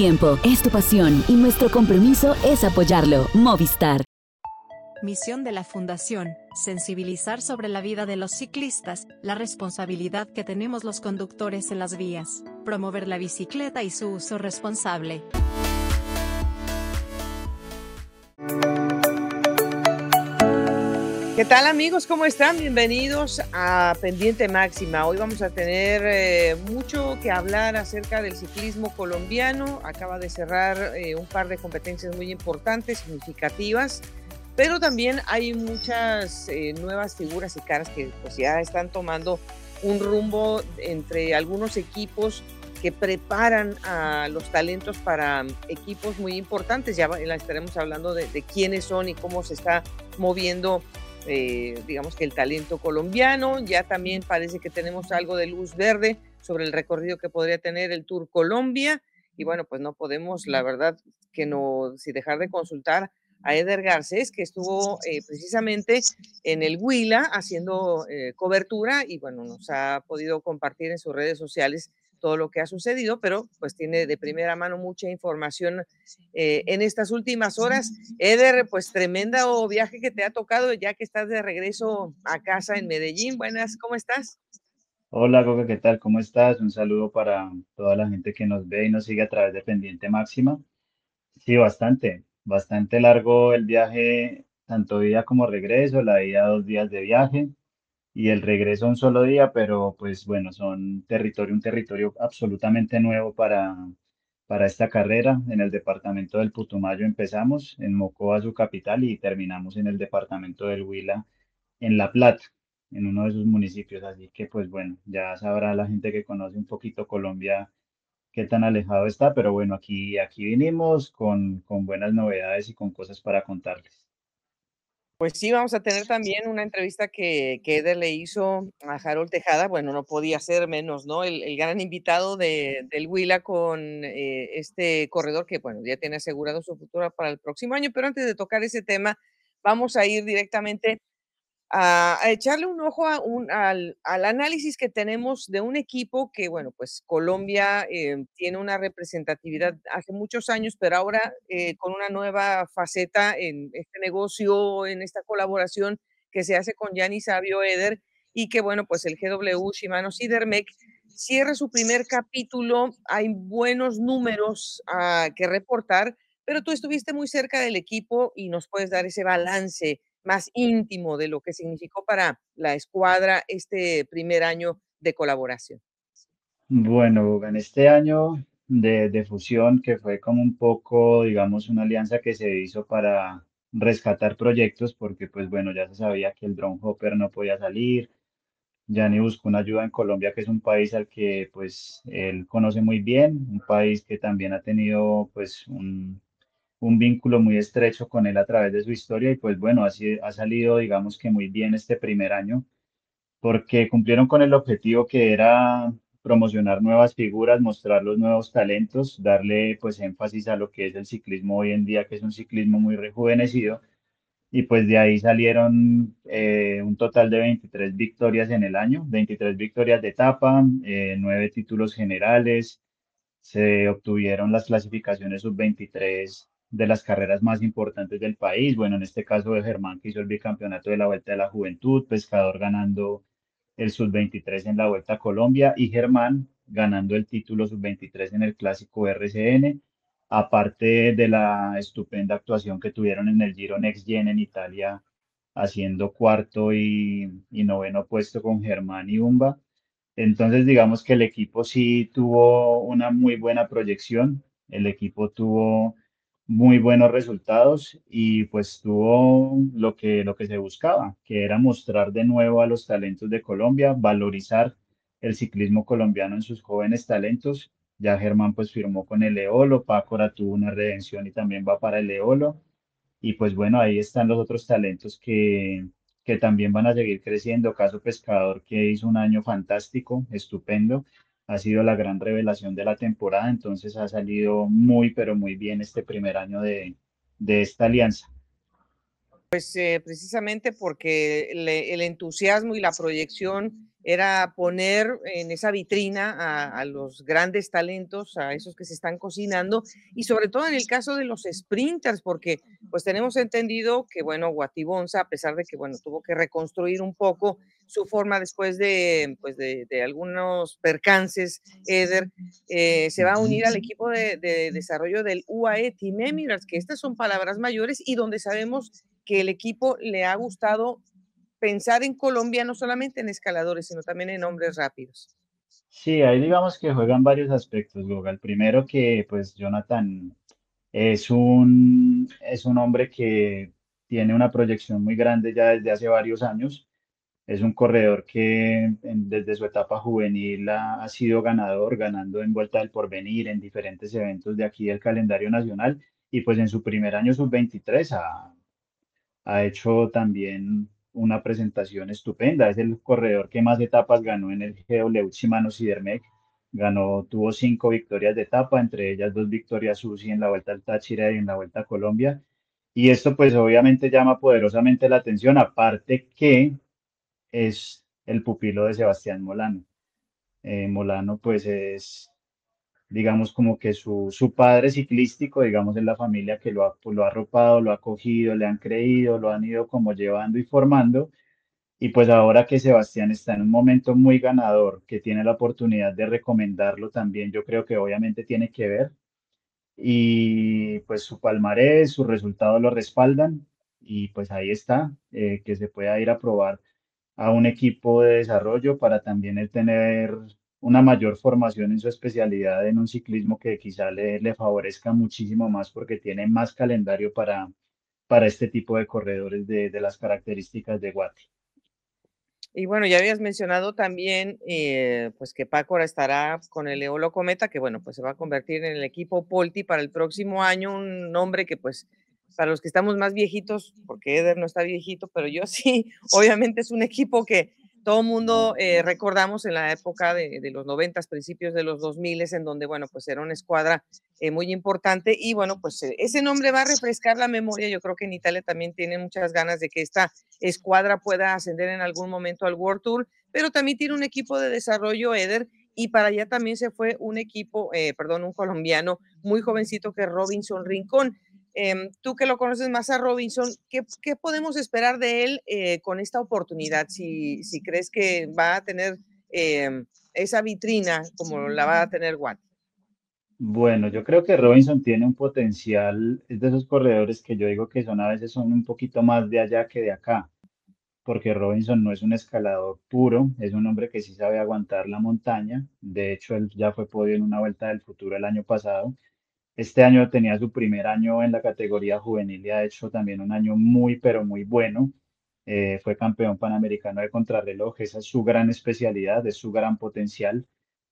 tiempo, es tu pasión y nuestro compromiso es apoyarlo. Movistar. Misión de la Fundación, sensibilizar sobre la vida de los ciclistas, la responsabilidad que tenemos los conductores en las vías, promover la bicicleta y su uso responsable. ¿Qué tal amigos? ¿Cómo están? Bienvenidos a Pendiente Máxima. Hoy vamos a tener eh, mucho que hablar acerca del ciclismo colombiano. Acaba de cerrar eh, un par de competencias muy importantes, significativas, pero también hay muchas eh, nuevas figuras y caras que pues, ya están tomando un rumbo entre algunos equipos que preparan a los talentos para equipos muy importantes. Ya estaremos hablando de, de quiénes son y cómo se está moviendo eh, digamos que el talento colombiano. Ya también parece que tenemos algo de luz verde sobre el recorrido que podría tener el Tour Colombia. Y bueno, pues no podemos, la verdad, que no, si dejar de consultar a Eder Garcés, que estuvo eh, precisamente en el Huila haciendo eh, cobertura y bueno, nos ha podido compartir en sus redes sociales todo lo que ha sucedido, pero pues tiene de primera mano mucha información eh, en estas últimas horas. Eder, pues tremendo viaje que te ha tocado ya que estás de regreso a casa en Medellín. Buenas, ¿cómo estás? Hola, Goga, ¿qué tal? ¿Cómo estás? Un saludo para toda la gente que nos ve y nos sigue a través de Pendiente Máxima. Sí, bastante, bastante largo el viaje, tanto día como regreso, la ida dos días de viaje y el regreso un solo día, pero pues bueno, son territorio, un territorio absolutamente nuevo para, para esta carrera. En el departamento del Putumayo empezamos, en Mocoa, su capital, y terminamos en el departamento del Huila, en La Plata, en uno de sus municipios. Así que pues bueno, ya sabrá la gente que conoce un poquito Colombia qué tan alejado está, pero bueno, aquí, aquí vinimos con, con buenas novedades y con cosas para contarles. Pues sí, vamos a tener también una entrevista que, que Eder le hizo a Harold Tejada. Bueno, no podía ser menos, ¿no? El, gran invitado de, del Huila con eh, este corredor que, bueno, ya tiene asegurado su futuro para el próximo año. Pero antes de tocar ese tema, vamos a ir directamente a, echarle un ojo al, análisis que tenemos de un equipo que, bueno, pues Colombia eh, tiene una representatividad hace muchos años, pero ahora eh, con una nueva faceta en este negocio, en esta colaboración que se hace con Yanni Sabio Eder y que, bueno, pues el GW Shimano Sidermec cierra su primer capítulo. Hay buenos números que reportar, pero tú estuviste muy cerca del equipo y nos puedes dar ese balance más íntimo de lo que significó para la escuadra este primer año de colaboración? Bueno, en este año de, de, fusión, que fue como un poco, digamos, una alianza que se hizo para rescatar proyectos, porque pues bueno, ya se sabía que el drone hopper no podía salir. Yanni buscó una ayuda en Colombia, que es un país al que pues él conoce muy bien, un país que también ha tenido pues un, un vínculo muy estrecho con él a través de su historia y pues bueno, así ha salido digamos que muy bien este primer año porque cumplieron con el objetivo que era promocionar nuevas figuras, mostrar los nuevos talentos, darle pues énfasis a lo que es el ciclismo hoy en día, que es un ciclismo muy rejuvenecido. Y pues de ahí salieron eh, un total de 23 victorias en el año, 23 victorias de etapa, eh, 9 títulos generales, se obtuvieron las clasificaciones sub-23 de las carreras más importantes del país. Bueno, en este caso de Germán, que hizo el bicampeonato de la Vuelta de la Juventud, Pescador ganando el sub-23 en la Vuelta a Colombia y Germán ganando el título sub-23 en el clásico RCN, aparte de la estupenda actuación que tuvieron en el Giro Next Gen en Italia, haciendo cuarto y, y noveno puesto con Germán y Umba. Entonces, digamos que el equipo sí tuvo una muy buena proyección, el equipo tuvo muy buenos resultados y pues tuvo lo que, lo que se buscaba, que era mostrar de nuevo a los talentos de Colombia, valorizar el ciclismo colombiano en sus jóvenes talentos. Ya Germán pues firmó con el Eolo, Pácora tuvo una redención y también va para el Eolo. Y pues bueno, ahí están los otros talentos que, que también van a seguir creciendo. Caso Pescador que hizo un año fantástico, estupendo ha sido la gran revelación de la temporada, entonces ha salido muy, pero muy bien este primer año de, de esta alianza. Pues eh, precisamente porque le, el entusiasmo y la proyección era poner en esa vitrina a, los grandes talentos, a esos que se están cocinando, y sobre todo en el caso de los sprinters, porque pues tenemos entendido que, bueno, Guatibonza, a pesar de que, bueno, tuvo que reconstruir un poco su forma después de, pues de, algunos percances, Eder, eh, se va a unir al equipo de, desarrollo del UAE Team Emirates, que estas son palabras mayores y donde sabemos que el equipo le ha gustado pensar en Colombia no solamente en escaladores, sino también en hombres rápidos. Sí, ahí digamos que juegan varios aspectos, Google. El primero que pues Jonathan es un, es un hombre que tiene una proyección muy grande ya desde hace varios años. Es un corredor que desde su etapa juvenil ha, sido ganador, ganando en Vuelta del Porvenir, en diferentes eventos de aquí del calendario nacional. Y pues en su primer año sub-23 ha, ha hecho también una presentación estupenda. Es el corredor que más etapas ganó en el GW Shimano Sidermec. Ganó, tuvo cinco victorias de etapa, entre ellas dos victorias UCI en la Vuelta al Táchira y en la Vuelta a Colombia. Y esto pues obviamente llama poderosamente la atención, aparte que es el pupilo de Sebastián Molano. Eh, Molano pues es digamos, como que su, su padre ciclístico, digamos, en la familia que lo ha, pues, lo ha arropado, lo ha cogido, le han creído, lo han ido como llevando y formando. Y pues ahora que Sebastián está en un momento muy ganador, que tiene la oportunidad de recomendarlo también, yo creo que obviamente tiene que ver. Y pues su palmarés, sus resultados lo respaldan. Y pues ahí está, eh, que se pueda ir a probar a un equipo de desarrollo para también el tener una mayor formación en su especialidad en un ciclismo que quizá le, le favorezca muchísimo más porque tiene más calendario para, para este tipo de corredores de, de las características de Guati. Y bueno, ya habías mencionado también eh, pues que Paco estará con el Eolo Cometa, que bueno, pues se va a convertir en el equipo Polti para el próximo año, un nombre que pues para los que estamos más viejitos, porque Eder no está viejito, pero yo sí, obviamente es un equipo que todo mundo eh, recordamos en la época de, los noventas, principios de los 2000, en donde, bueno, pues era una escuadra eh, muy importante y, bueno, pues eh, ese nombre va a refrescar la memoria. Yo creo que en Italia también tienen muchas ganas de que esta escuadra pueda ascender en algún momento al World Tour, pero también tiene un equipo de desarrollo, Eder, y para allá también se fue un equipo, perdón, un colombiano muy jovencito que es Robinson Rincón. Em, tú que lo conoces más a Robinson, ¿qué, podemos esperar de él eh, con esta oportunidad? Si, si, crees que va a tener em, esa vitrina como la va a tener Watt. Bueno, yo creo que Robinson tiene un potencial, es de esos corredores que yo digo que son a veces son un poquito más de allá que de acá, porque Robinson no es un escalador puro, es un hombre que sí sabe aguantar la montaña, de hecho él ya fue podio en una vuelta del futuro el año pasado, este año tenía su primer año en la categoría juvenil y ha hecho también un año muy, pero muy bueno. Eh, fue campeón panamericano de contrarreloj, esa es su gran especialidad, es su gran potencial.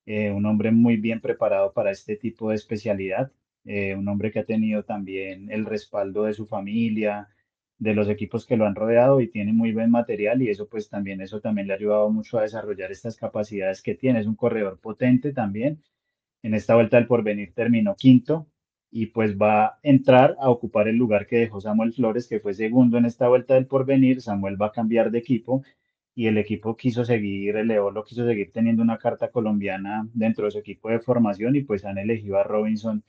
Eh, un hombre muy bien preparado para este tipo de especialidad, eh, un hombre que ha tenido también el respaldo de su familia, de los equipos que lo han rodeado y tiene muy buen material y eso pues también, eso también le ha ayudado mucho a desarrollar estas capacidades que tiene. Es un corredor potente también en esta vuelta del porvenir terminó quinto y pues va a entrar a ocupar el lugar que dejó Samuel Flores, que fue segundo en esta vuelta del porvenir. Samuel va a cambiar de equipo y el equipo quiso seguir, el Eolo quiso seguir teniendo una carta colombiana dentro de su equipo de formación y pues han elegido a Robinson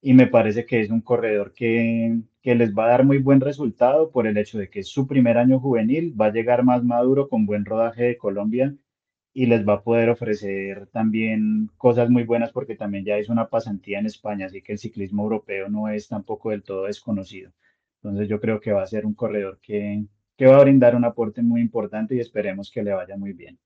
y me parece que es un corredor que, que les va a dar muy buen resultado por el hecho de que es su primer año juvenil, va a llegar más maduro con buen rodaje de Colombia y les va a poder ofrecer también cosas muy buenas porque también ya es una pasantía en España, así que el ciclismo europeo no es tampoco del todo desconocido. Entonces yo creo que va a ser un corredor que, que va a brindar un aporte muy importante y esperemos que le vaya muy bien.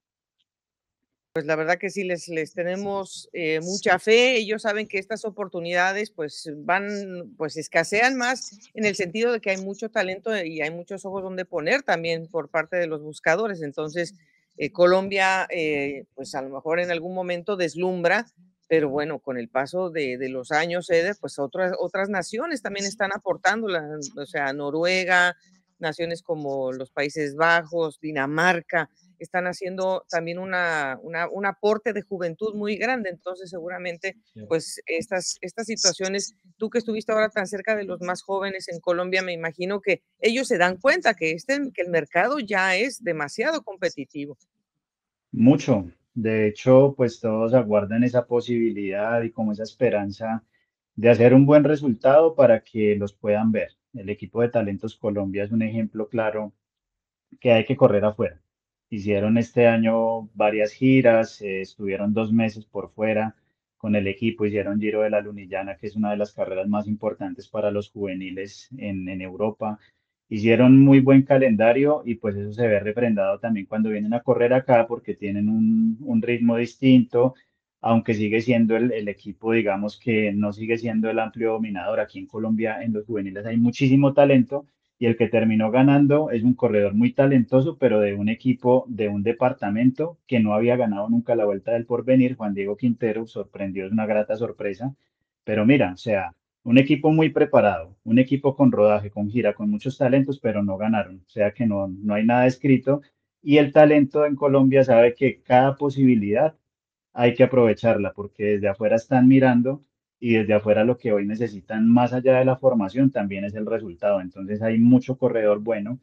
Pues la verdad que sí, les, les tenemos eh, mucha fe. Ellos saben que estas oportunidades pues van, pues escasean más en el sentido de que hay mucho talento y hay muchos ojos donde poner también por parte de los buscadores. Entonces, eh, Colombia, eh, pues a lo mejor en algún momento deslumbra, pero bueno, con el paso de, los años, Eder, pues otras, otras naciones también están aportando, o sea, Noruega, naciones como los Países Bajos, Dinamarca, están haciendo también una, un aporte de juventud muy grande. Entonces, seguramente, pues estas, estas situaciones, tú que estuviste ahora tan cerca de los más jóvenes en Colombia, me imagino que ellos se dan cuenta que, este, que el mercado ya es demasiado competitivo. Mucho. De hecho, pues todos aguardan esa posibilidad y como esa esperanza de hacer un buen resultado para que los puedan ver. El equipo de Talentos Colombia es un ejemplo claro que hay que correr afuera. Hicieron este año varias giras, eh, estuvieron dos meses por fuera con el equipo, hicieron Giro de la Lunillana, que es una de las carreras más importantes para los juveniles en, en Europa. Hicieron muy buen calendario y pues eso se ve refrendado también cuando vienen a correr acá porque tienen un, un ritmo distinto, aunque sigue siendo el, el equipo, digamos que no sigue siendo el amplio dominador. Aquí en Colombia en los juveniles hay muchísimo talento y el que terminó ganando es un corredor muy talentoso, pero de un equipo de un departamento que no había ganado nunca la Vuelta del Porvenir. Juan Diego Quintero sorprendió, es una grata sorpresa. Pero mira, o sea, un equipo muy preparado, un equipo con rodaje, con gira, con muchos talentos, pero no ganaron. O sea que no, no hay nada escrito. Y el talento en Colombia sabe que cada posibilidad hay que aprovecharla porque desde afuera están mirando y desde afuera lo que hoy necesitan más allá de la formación también es el resultado. Entonces hay mucho corredor bueno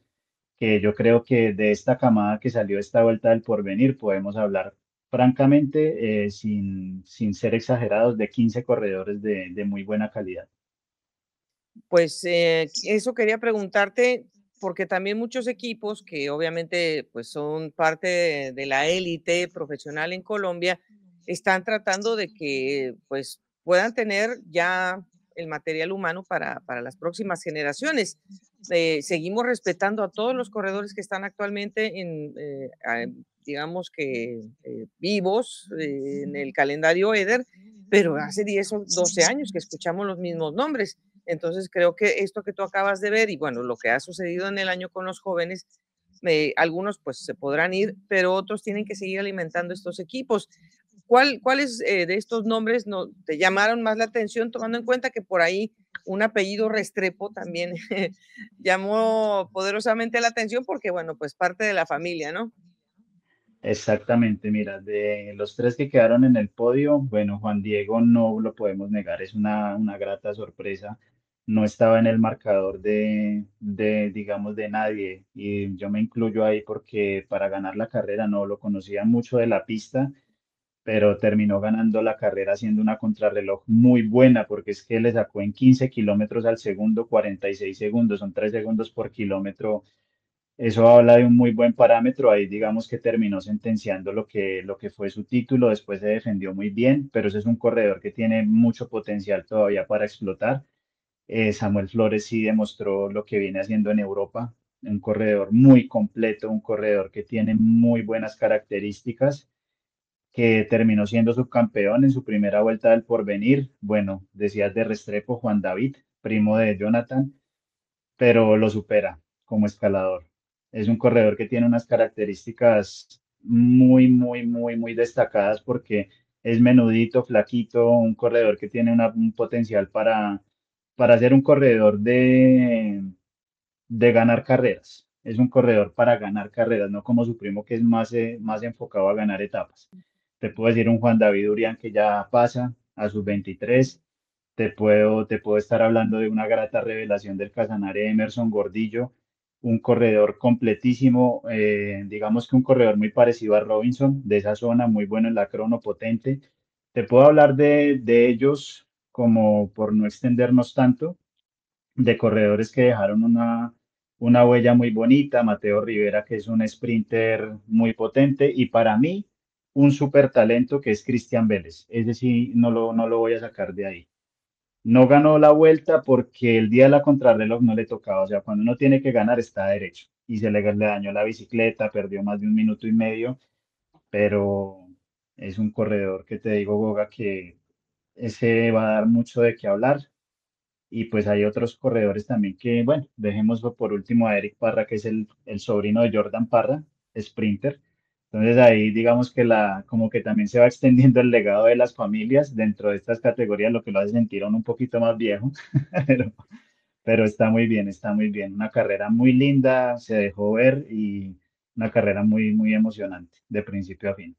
que yo creo que de esta camada que salió esta vuelta del porvenir podemos hablar francamente, eh, sin, sin ser exagerados, de 15 corredores de, de muy buena calidad. Pues eh, eso quería preguntarte, porque también muchos equipos que obviamente pues son parte de, de la élite profesional en Colombia están tratando de que pues puedan tener ya el material humano para, para las próximas generaciones. Eh, seguimos respetando a todos los corredores que están actualmente en, eh, digamos que eh, vivos en el calendario EDER, pero hace 10 o 12 años que escuchamos los mismos nombres. Entonces creo que esto que tú acabas de ver y bueno, lo que ha sucedido en el año con los jóvenes, algunos pues se podrán ir, pero otros tienen que seguir alimentando estos equipos. ¿Cuál, ¿Cuáles eh, de estos nombres no, te llamaron más la atención, tomando en cuenta que por ahí un apellido Restrepo también llamó poderosamente la atención porque, bueno, pues parte de la familia, ¿no? Exactamente, mira, de los tres que quedaron en el podio, bueno, Juan Diego no lo podemos negar, es una, una grata sorpresa. No estaba en el marcador de, de, digamos, de nadie y yo me incluyo ahí porque para ganar la carrera no lo conocía mucho de la pista, pero terminó ganando la carrera haciendo una contrarreloj muy buena porque es que le sacó en 15 kilómetros al segundo 46 segundos, son 3 segundos por kilómetro eso habla de un muy buen parámetro. Ahí digamos que terminó sentenciando lo que, lo que fue su título. Después se defendió muy bien, pero ese es un corredor que tiene mucho potencial todavía para explotar. Eh, Samuel Flores sí demostró lo que viene haciendo en Europa. Un corredor muy completo, un corredor que tiene muy buenas características, que terminó siendo subcampeón en su primera vuelta del Porvenir. Bueno, decías de Restrepo, Juan David, primo de Jonathan pero lo supera como escalador. Es un corredor que tiene unas características muy, muy, muy, muy destacadas porque es menudito, flaquito, un corredor que tiene un potencial para, para ser un corredor de, de ganar carreras. Es un corredor para ganar carreras, no como su primo que es más, eh, más enfocado a ganar etapas. Te puedo decir un Juan David Urián que ya pasa a sus 23. Te puedo, te puedo estar hablando de una grata revelación del Casanare Emerson Gordillo, un corredor completísimo, eh, digamos que un corredor muy parecido a Robinson, de esa zona, muy bueno en la crono, potente. Te puedo hablar de, de ellos como por no extendernos tanto, de corredores que dejaron una, una huella muy bonita, Mateo Rivera, que es un sprinter muy potente, y para mí, un súper talento que es Cristian Vélez. Ese sí, no lo, no lo voy a sacar de ahí. No ganó la vuelta porque el día de la contrarreloj no le tocaba. O sea, cuando uno tiene que ganar está derecho. Y se le, le dañó la bicicleta, perdió más de un minuto y medio, pero es un corredor que te digo, Goga, que ese va a dar mucho de qué hablar. Y pues hay otros corredores también que, bueno, dejémoslo por último a Eric Parra, que es el, el sobrino de Jordan Parra, sprinter. Entonces ahí digamos que la, como que también se va extendiendo el legado de las familias dentro de estas categorías, lo que lo hace sentir a uno un poquito más viejo, pero, pero está muy bien, está muy bien. Una carrera muy linda, se dejó ver y una carrera muy, muy emocionante, de principio a fin.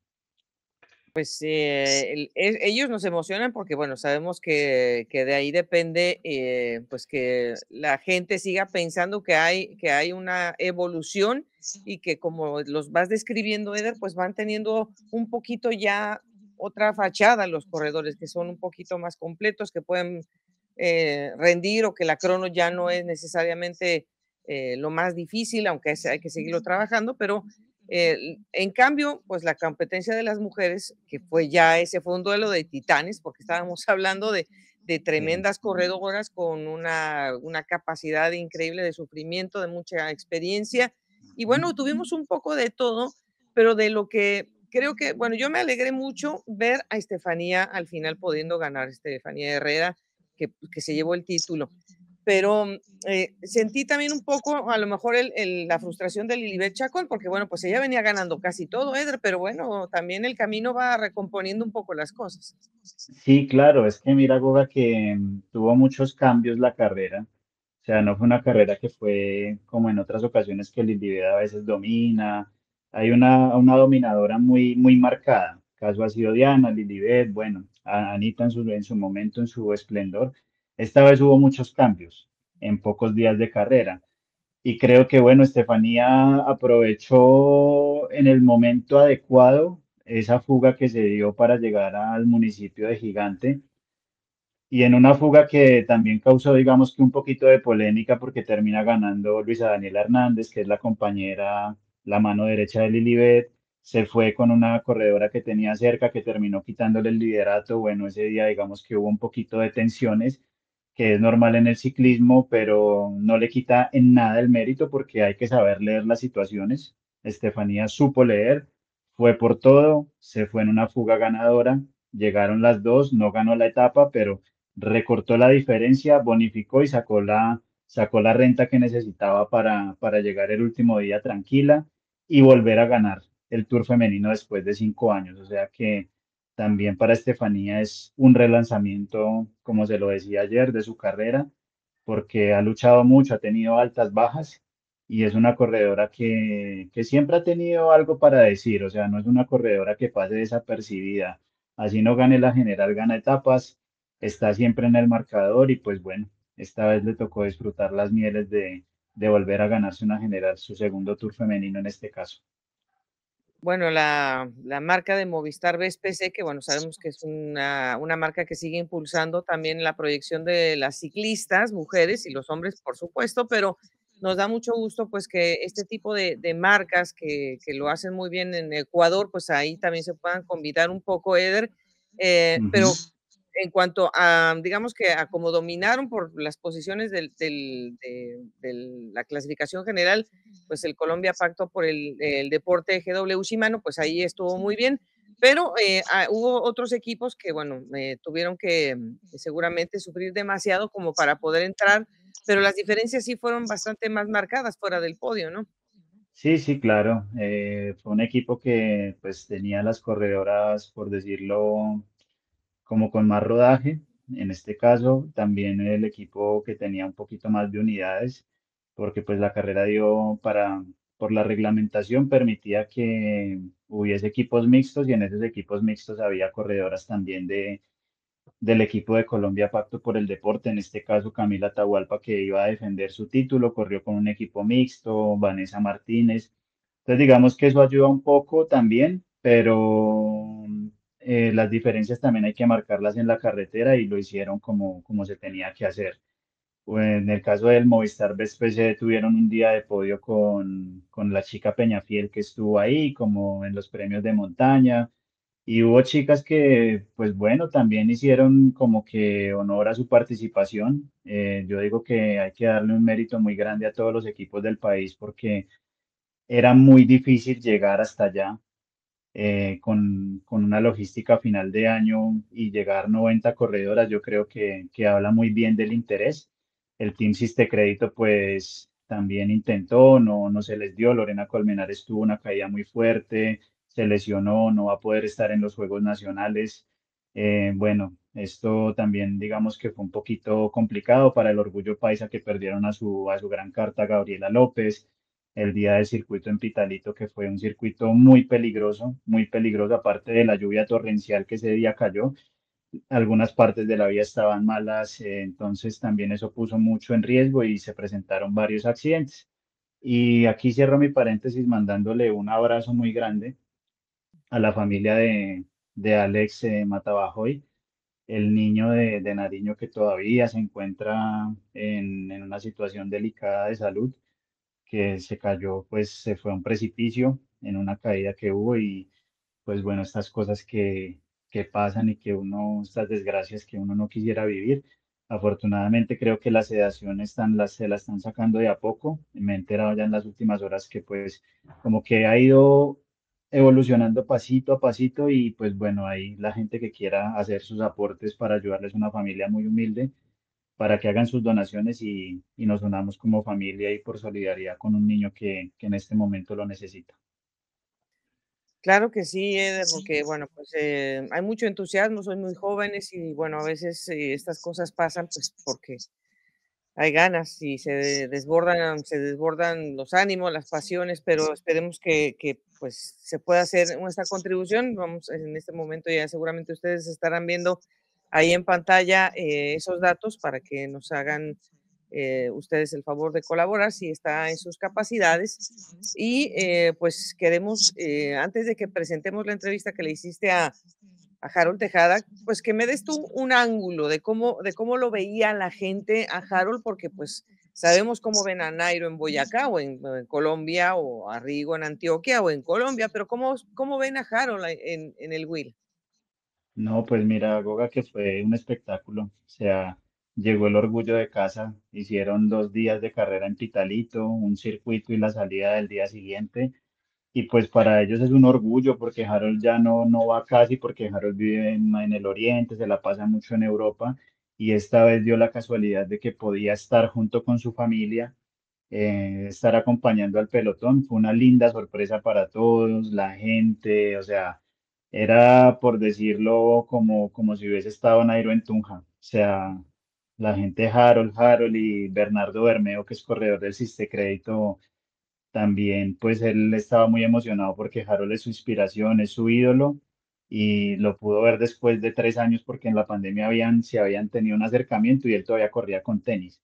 Pues, eh, el e ellos nos emocionan porque, bueno, sabemos que que de ahí depende, eh, pues, que la gente siga pensando que hay que hay una evolución y que como los vas describiendo, Eder, pues, van teniendo un poquito ya otra fachada los corredores, que son un poquito más completos, que pueden, eh, rendir o que la crono ya no es necesariamente, eh, lo más difícil, aunque hay que seguirlo trabajando, pero en cambio, pues, la competencia de las mujeres, que fue ya ese fue un duelo de titanes, porque estábamos hablando de tremendas corredoras con una una capacidad increíble de sufrimiento, de mucha experiencia. Y bueno, tuvimos un poco de todo, pero de lo que creo que bueno, yo me alegré mucho ver a Estefanía al final pudiendo ganar, Estefanía Herrera, que que se llevó el título. Pero, eh, sentí también un poco, a lo mejor, el el la frustración de Lilibet Chacón, porque, bueno, pues ella venía ganando casi todo, pero bueno, también el camino va recomponiendo un poco las cosas. Sí, claro, es que mira, Goga, que mm, tuvo muchos cambios la carrera. O sea, no fue una carrera que fue como en otras ocasiones que Lilibet a veces domina. Hay una, una dominadora muy, muy marcada. Caso ha sido Diana, Lilibet, bueno, Anita en su, en su momento, en su esplendor. Esta vez hubo muchos cambios en pocos días de carrera. Y creo que, bueno, Estefanía aprovechó en el momento adecuado esa fuga que se dio para llegar al municipio de Gigante y en una fuga que también causó, digamos que un poquito de polémica porque termina ganando Luisa Daniela Hernández, que es la compañera, la mano derecha de Lilibet, se fue con una corredora que tenía cerca que terminó quitándole el liderato. Bueno, ese día digamos que hubo un poquito de tensiones, que es normal en el ciclismo, pero no le quita en nada el mérito porque hay que saber leer las situaciones. Estefanía supo leer, fue por todo, se fue en una fuga ganadora, llegaron las dos, no ganó la etapa, pero recortó la diferencia, bonificó y sacó la, sacó la renta que necesitaba para, para llegar el último día tranquila y volver a ganar el Tour femenino después de cinco años. O sea que también para Estefanía es un relanzamiento, como se lo decía ayer, de su carrera, porque ha luchado mucho, ha tenido altas, bajas y es una corredora que, que siempre ha tenido algo para decir. O sea, no es una corredora que pase desapercibida. Así no gane la general, gana etapas está siempre en el marcador y pues bueno, esta vez le tocó disfrutar las mieles de, de volver a ganarse una general, su segundo tour femenino en este caso. Bueno, la la marca de Movistar BSPC, que bueno, sabemos que es una una marca que sigue impulsando también la proyección de las ciclistas, mujeres y los hombres, por supuesto, pero nos da mucho gusto, pues, que este tipo de de marcas que que lo hacen muy bien en Ecuador, pues, ahí también se puedan convidar un poco, Eder, eh, pero en cuanto a, digamos que a como dominaron por las posiciones del de la clasificación general, pues el Colombia Pacto por el el Deporte GW Shimano, pues ahí estuvo muy bien, pero, eh, ah, hubo otros equipos que, bueno, eh, tuvieron que, mm, seguramente sufrir demasiado como para poder entrar, pero las diferencias sí fueron bastante más marcadas fuera del podio, ¿no? Sí, sí, claro. eh, fue un equipo que pues tenía las corredoras, por decirlo, como con más rodaje. En este caso, también el equipo que tenía un poquito más de unidades, porque pues la carrera dio para, por la reglamentación permitía que hubiese equipos mixtos y en esos equipos mixtos había corredoras también de, del equipo de Colombia Pacto por el Deporte, en este caso Camila Atahualpa que iba a defender su título, corrió con un equipo mixto, Vanessa Martínez. Entonces digamos que eso ayuda un poco también, pero eh, las diferencias también hay que marcarlas en la carretera y lo hicieron como, como se tenía que hacer. En el caso del Movistar BSPC tuvieron un día de podio con, con la chica Peñafiel que estuvo ahí, como en los premios de montaña. Y hubo chicas que, pues bueno, también hicieron como que honor a su participación. Eh, yo digo que hay que darle un mérito muy grande a todos los equipos del país porque era muy difícil llegar hasta allá eh, con, con una logística final de año y llegar 90 corredoras, yo creo que, que habla muy bien del interés. El Team Siste Crédito, pues también intentó, no, no se les dio. Lorena Colmenares tuvo una caída muy fuerte, se lesionó, no va a poder estar en los Juegos Nacionales. Eh, bueno, esto también digamos que fue un poquito complicado para el Orgullo Paisa que perdieron a su, a su gran carta Gabriela López. El día del circuito en Pitalito, que fue un circuito muy peligroso, muy peligroso, aparte de la lluvia torrencial que ese día cayó. Algunas partes de la vía estaban malas, eh, entonces también eso puso mucho en riesgo y se presentaron varios accidentes. Y aquí cierro mi paréntesis mandándole un abrazo muy grande a la familia de, de Alex eh, Matabajoy, el niño de, de, Nariño que todavía se encuentra en, en, una situación delicada de salud, que se cayó, pues se fue a un precipicio en una caída que hubo y pues bueno, estas cosas que, que pasan y que uno, estas desgracias que uno no quisiera vivir. Afortunadamente creo que la sedación están, las, se la están sacando de a poco. Me he enterado ya en las últimas horas que pues como que ha ido evolucionando pasito a pasito y pues bueno, ahí la gente que quiera hacer sus aportes para ayudarles a una familia muy humilde, para que hagan sus donaciones y, y nos unamos como familia y por solidaridad con un niño que, que en este momento lo necesita. Claro que sí, Eder, porque bueno, pues eh, hay mucho entusiasmo, soy muy jóvenes y bueno, a veces eh, estas cosas pasan pues porque hay ganas y se desbordan, se desbordan los ánimos, las pasiones, pero esperemos que, que pues se pueda hacer nuestra contribución. Vamos, en este momento ya seguramente ustedes estarán viendo ahí en pantalla eh, esos datos para que nos hagan eh, ustedes el favor de colaborar si está en sus capacidades. Y eh, pues queremos, eh, antes de que presentemos la entrevista que le hiciste a, a Harold Tejada, pues que me des tú un ángulo de cómo, de cómo lo veía la gente a Harold, porque pues sabemos cómo ven a Nairo en Boyacá o en, Colombia o a Rigo en Antioquia o en Colombia, pero cómo, cómo ven a Harold en, en el Will. No, pues mira, Goga, que fue un espectáculo. O sea, llegó el orgullo de casa, hicieron dos días de carrera en Pitalito, un circuito y la salida del día siguiente. Y pues para ellos es un orgullo porque Harold ya no, no va casi, porque Harold vive en, el oriente, se la pasa mucho en Europa y esta vez dio la casualidad de que podía estar junto con su familia, eh, estar acompañando al pelotón. Fue una linda sorpresa para todos, la gente, o sea, era por decirlo como, como si hubiese estado Nairo en Tunja. O sea, la gente Harold, Harold y Bernardo Bermeo, que es corredor del Ciste Crédito, también, pues él estaba muy emocionado porque Harold es su inspiración, es su ídolo y lo pudo ver después de tres años porque en la pandemia habían, se habían tenido un acercamiento y él todavía corría con tenis.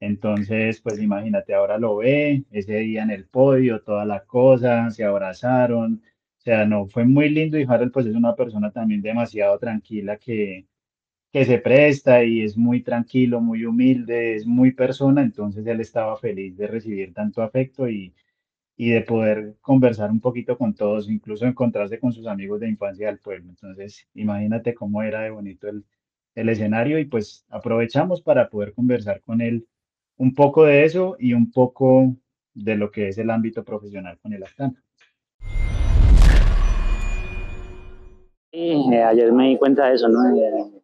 Entonces, pues imagínate, ahora lo ve, ese día en el podio, toda la cosa, se abrazaron, o sea, no, fue muy lindo y Harold pues es una persona también demasiado tranquila que, que se presta y es muy tranquilo, muy humilde, es muy persona, entonces él estaba feliz de recibir tanto afecto y, y de poder conversar un poquito con todos, incluso encontrarse con sus amigos de infancia del pueblo. Entonces, imagínate cómo era de bonito el, el escenario y pues aprovechamos para poder conversar con él un poco de eso y un poco de lo que es el ámbito profesional con el Astana. Eh, ayer me di cuenta de eso, ¿no? Eh,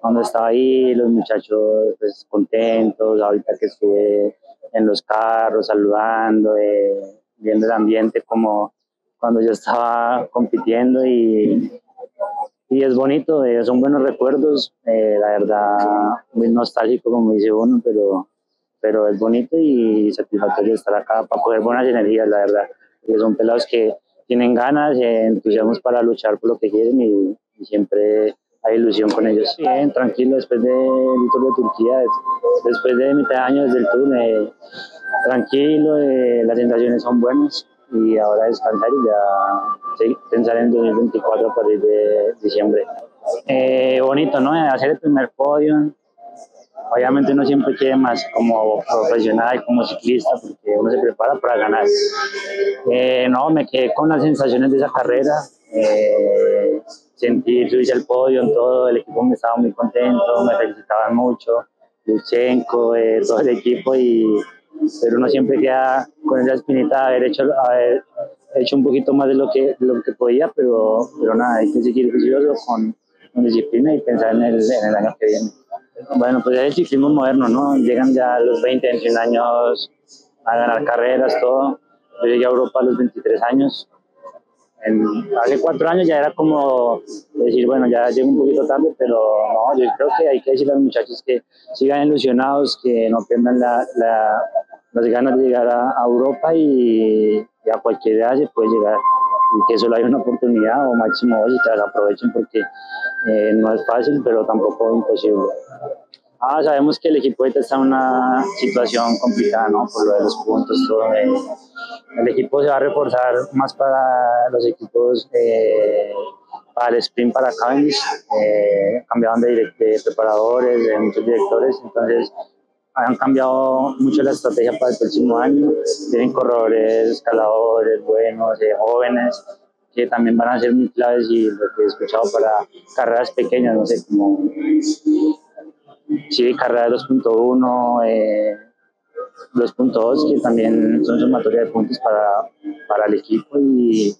cuando estaba ahí, los muchachos pues, contentos, ahorita que estuve en los carros saludando, eh, viendo el ambiente como cuando yo estaba compitiendo y, y es bonito, eh, son buenos recuerdos, eh, la verdad muy nostálgico como dice uno, pero, pero es bonito y satisfactorio estar acá para coger buenas energías, la verdad, porque son pelados que tienen ganas, eh, entusiasmos para luchar por lo que quieren y, y siempre hay ilusión con ellos. Bien, tranquilo, después del Tour de Turquía, después de mitad de año desde el Tour, eh, tranquilo, eh, las sensaciones son buenas y ahora descansar y ya sí, pensar en 2024 a partir de diciembre. Eh, bonito, ¿no? Hacer el primer podio. Obviamente uno siempre quiere más como profesional, como ciclista, porque uno se prepara para ganar. Eh, no, me quedé con las sensaciones de esa carrera. Eh, sentir subirse al podio, en todo el equipo me estaba muy contento, me felicitaban mucho, Luchenko, eh, todo el equipo, y, pero uno siempre queda con esa espinita de haber hecho, haber hecho un poquito más de lo que, lo que podía, pero, pero nada, hay que seguir juicioso con, con disciplina y pensar en el, en el año que viene. Bueno, pues es el ciclismo moderno, ¿no? Llegan ya los 20, 21 años a ganar carreras, todo. Yo llegué a Europa a los 23 años, en, hace cuatro años ya era como decir, bueno, ya llego un poquito tarde, pero no, yo creo que hay que decirle a los muchachos que sigan ilusionados, que no pierdan la, la, las ganas de llegar a, Europa y, a cualquier edad se puede llegar y que solo hay una oportunidad o máximo dos y que las aprovechen porque eh, no es fácil pero tampoco imposible. Ah, sabemos que el equipo está en una situación complicada, ¿no? Por lo de los puntos, todo. Eh, el equipo se va a reforzar más para los equipos, eh, para el sprint, para Cavendish. Eh, cambiaron de, de, preparadores, de muchos directores, entonces han cambiado mucho la estrategia para el próximo año. Tienen corredores, escaladores buenos, eh, jóvenes, que también van a ser muy claves y lo que he escuchado para carreras pequeñas, no sé, como sí, carrera 2.1, eh, 2.2, que también son sumatoria de puntos para, para el equipo y,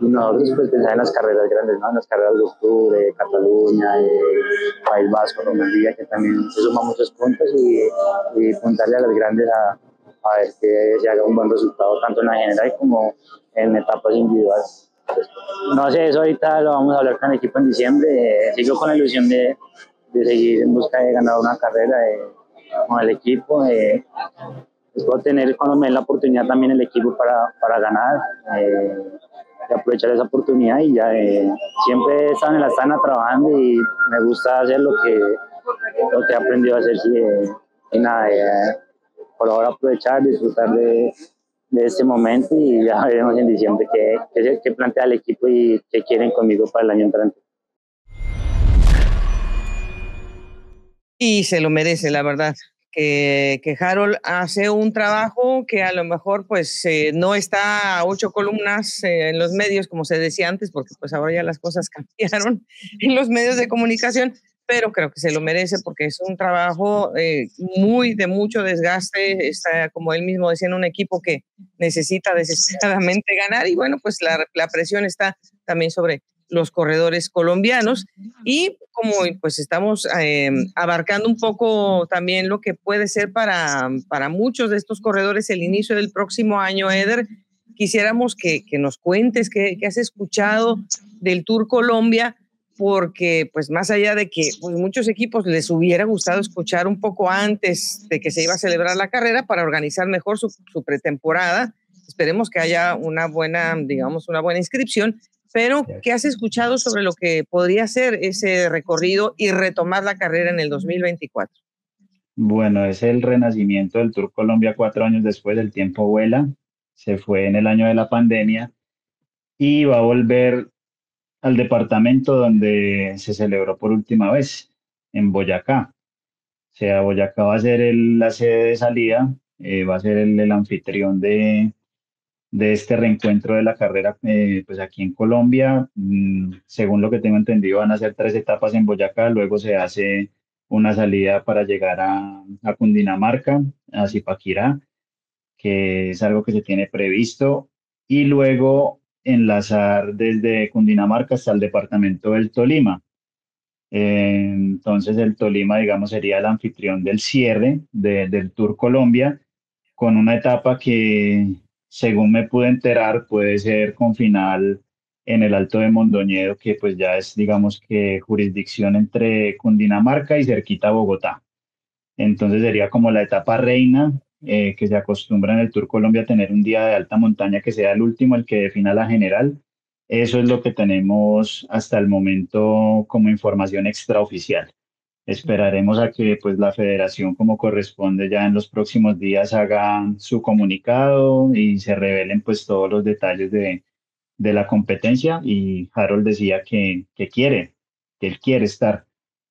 nosotros pues pensar en las carreras grandes, ¿no? en las carreras de octubre, Cataluña, eh, País Vasco, Romandía, que también se suman muchos puntos y, y apuntarle a las grandes a, a ver que se haga un buen resultado tanto en la general como en etapas individuales. No sé, eso ahorita lo vamos a hablar con el equipo en diciembre. sigo con la ilusión de, de seguir en busca de ganar una carrera con el equipo. Eh, puedo tener cuando me den la oportunidad también el equipo para, para ganar, eh, y aprovechar esa oportunidad y ya eh, siempre estado en la sana trabajando y me gusta hacer lo que, lo que he aprendido a hacer eh, y nada, eh, por ahora aprovechar, disfrutar de, de este momento y ya veremos en diciembre qué, qué, qué plantea el equipo y qué quieren conmigo para el año entrante. Y se lo merece, la verdad. Que, que Harold hace un trabajo que a lo mejor pues eh, no está a ocho columnas eh, en los medios, como se decía antes, porque pues ahora ya las cosas cambiaron en los medios de comunicación, pero creo que se lo merece porque es un trabajo eh, muy de mucho desgaste, está como él mismo decía en un equipo que necesita desesperadamente ganar y bueno, pues la, presión está también sobre los corredores colombianos y como pues estamos eh, abarcando un poco también lo que puede ser para, para muchos de estos corredores el inicio del próximo año, Eder, quisiéramos que, que nos cuentes qué, has escuchado del Tour Colombia, porque pues más allá de que pues, muchos equipos les hubiera gustado escuchar un poco antes de que se iba a celebrar la carrera para organizar mejor su, su pretemporada, esperemos que haya una buena, digamos, una buena inscripción pero, ¿qué has escuchado sobre lo que podría ser ese recorrido y retomar la carrera en el 2024? Bueno, es el renacimiento del Tour Colombia cuatro años después, del tiempo vuela, se fue en el año de la pandemia y va a volver al departamento donde se celebró por última vez, en Boyacá. O sea, Boyacá va a ser la sede de salida, eh, va a ser el anfitrión de, de este reencuentro de la carrera eh, pues aquí en Colombia. Mm, según lo que tengo entendido, van a ser tres etapas en Boyacá, luego se hace una salida para llegar a, a Cundinamarca, a Zipaquirá, que es algo que se tiene previsto, y luego enlazar desde Cundinamarca hasta el departamento del Tolima. Eh, entonces el Tolima, digamos, sería el anfitrión del cierre del Tour Colombia, con una etapa que según me pude enterar, puede ser con final en el Alto de Mondoñedo, que pues ya es, digamos que jurisdicción entre Cundinamarca y cerquita Bogotá. Entonces sería como la etapa reina, eh, que se acostumbra en el Tour Colombia a tener un día de alta montaña que sea el último, el que defina la general. Eso es lo que tenemos hasta el momento como información extraoficial. Esperaremos a que pues la federación como corresponde ya en los próximos días haga su comunicado y se revelen pues todos los detalles de, de la competencia y Harold decía que, que quiere, que él quiere estar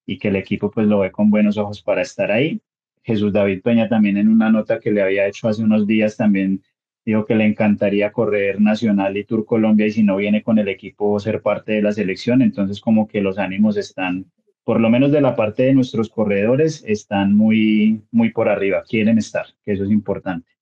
y que el equipo pues lo ve con buenos ojos para estar ahí. Jesús David Peña también en una nota que le había hecho hace unos días también dijo que le encantaría correr Nacional y Tour Colombia y si no viene con el equipo ser parte de la selección, entonces como que los ánimos están por lo menos de la parte de nuestros corredores, están muy, muy por arriba, quieren estar, que eso es importante.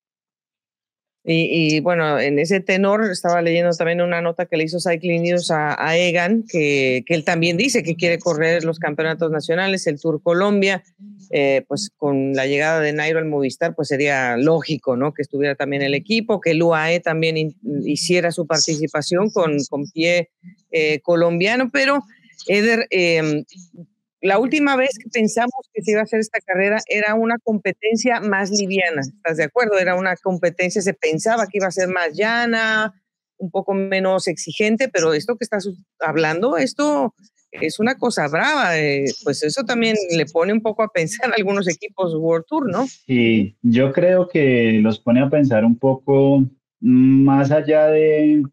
Y, bueno, en ese tenor estaba leyendo también una nota que le hizo Cycling News a, Egan, que, que, él también dice que quiere correr los campeonatos nacionales, el Tour Colombia, eh, pues con la llegada de Nairo al Movistar, pues sería lógico, ¿no? Que estuviera también el equipo, que el UAE también hiciera su participación con, con pie eh, colombiano, pero Eder, eh, la última vez que pensamos que se iba a hacer esta carrera era una competencia más liviana, ¿estás de acuerdo? Era una competencia, se pensaba que iba a ser más llana, un poco menos exigente, pero esto que estás hablando, esto es una cosa brava, eh, pues eso también le pone un poco a pensar a algunos equipos World Tour, ¿no? Sí, yo creo que los pone a pensar un poco más allá de,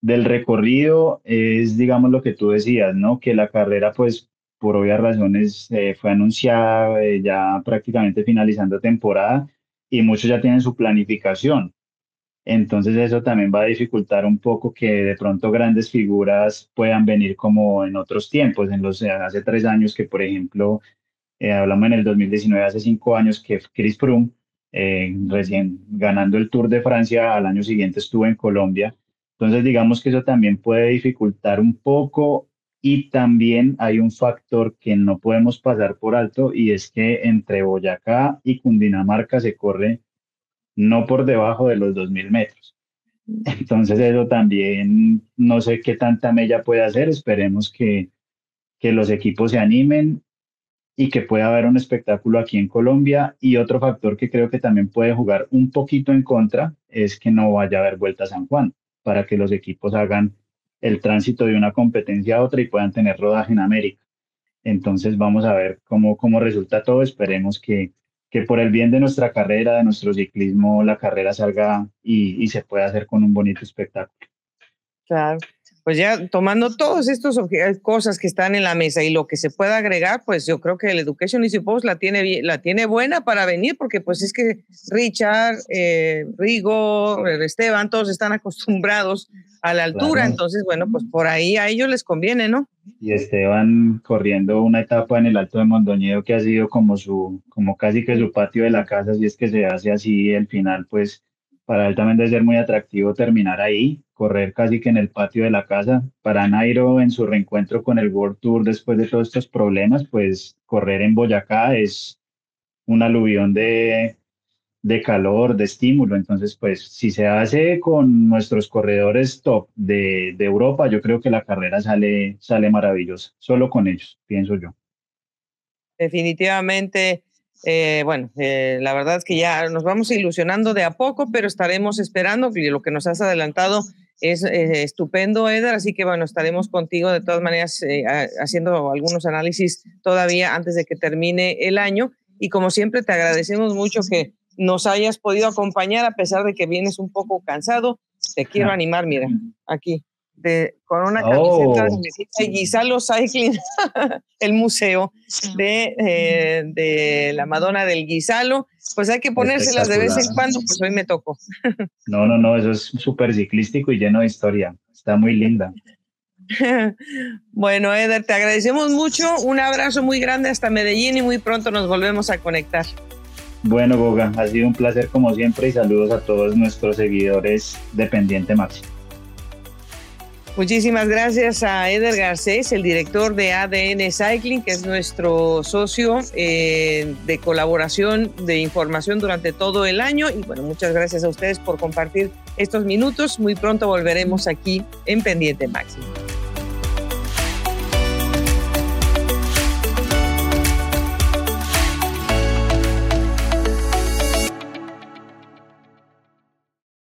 del recorrido, es digamos lo que tú decías, ¿no? Que la carrera pues por obvias razones eh, fue anunciada eh, ya prácticamente finalizando temporada y muchos ya tienen su planificación. Entonces eso también va a dificultar un poco que de pronto grandes figuras puedan venir como en otros tiempos, en los hace tres años que por ejemplo eh, hablamos en el 2019, hace cinco años que Chris Froome recién ganando el Tour de Francia al año siguiente estuvo en Colombia. Entonces digamos que eso también puede dificultar un poco y también hay un factor que no podemos pasar por alto y es que entre Boyacá y Cundinamarca se corre no por debajo de los 2.000 metros. Entonces eso también no sé qué tanta mella puede hacer. Esperemos que, que los equipos se animen y que pueda haber un espectáculo aquí en Colombia. Y otro factor que creo que también puede jugar un poquito en contra es que no vaya a haber vuelta a San Juan para que los equipos hagan el tránsito de una competencia a otra y puedan tener rodaje en América. Entonces vamos a ver cómo, cómo resulta todo. Esperemos que, que por el bien de nuestra carrera, de nuestro ciclismo, la carrera salga y, y se pueda hacer con un bonito espectáculo. Claro pues ya tomando todas estas cosas que están en la mesa y lo que se pueda agregar, pues yo creo que el Education Easy Post la tiene, la tiene buena para venir, porque pues es que Richard, eh, Rigo, Esteban, todos están acostumbrados a la altura, entonces bueno, pues por ahí a ellos les conviene, ¿no? Y Esteban corriendo una etapa en el Alto de Mondoñedo que ha sido como su, como casi que su patio de la casa, si es que se hace así el final, pues para él también debe ser muy atractivo terminar ahí, correr casi que en el patio de la casa. Para Nairo, en su reencuentro con el World Tour después de todos estos problemas, pues correr en Boyacá es un aluvión de, de calor, de estímulo. Entonces, pues si se hace con nuestros corredores top de, de Europa, yo creo que la carrera sale, sale maravillosa, solo con ellos, pienso yo. Definitivamente eh, bueno, eh, la verdad es que ya nos vamos ilusionando de a poco, pero estaremos esperando, y lo que nos has adelantado es eh, estupendo, Eder, así que bueno, estaremos contigo de todas maneras haciendo algunos análisis todavía antes de que termine el año. Y como siempre, te agradecemos mucho que nos hayas podido acompañar a pesar de que vienes un poco cansado. Te quiero animar, mira, aquí con una camiseta oh. de Gisalo Cycling, el museo de, eh, de, la Madonna del Guisalo. Pues hay que ponérselas de vez en cuando, pues hoy me tocó. no, no, no, eso es súper ciclístico y lleno de historia. Está muy linda. bueno, Eder, te agradecemos mucho. Un abrazo muy grande hasta Medellín y muy pronto nos volvemos a conectar. Bueno, Goga, ha sido un placer como siempre y saludos a todos nuestros seguidores de Pendiente Máximo. Muchísimas gracias a Eder Garcés, el director de ADN Cycling, que es nuestro socio eh, de colaboración de información durante todo el año. Y bueno, muchas gracias a ustedes por compartir estos minutos. Muy pronto volveremos aquí en Pendiente Máximo.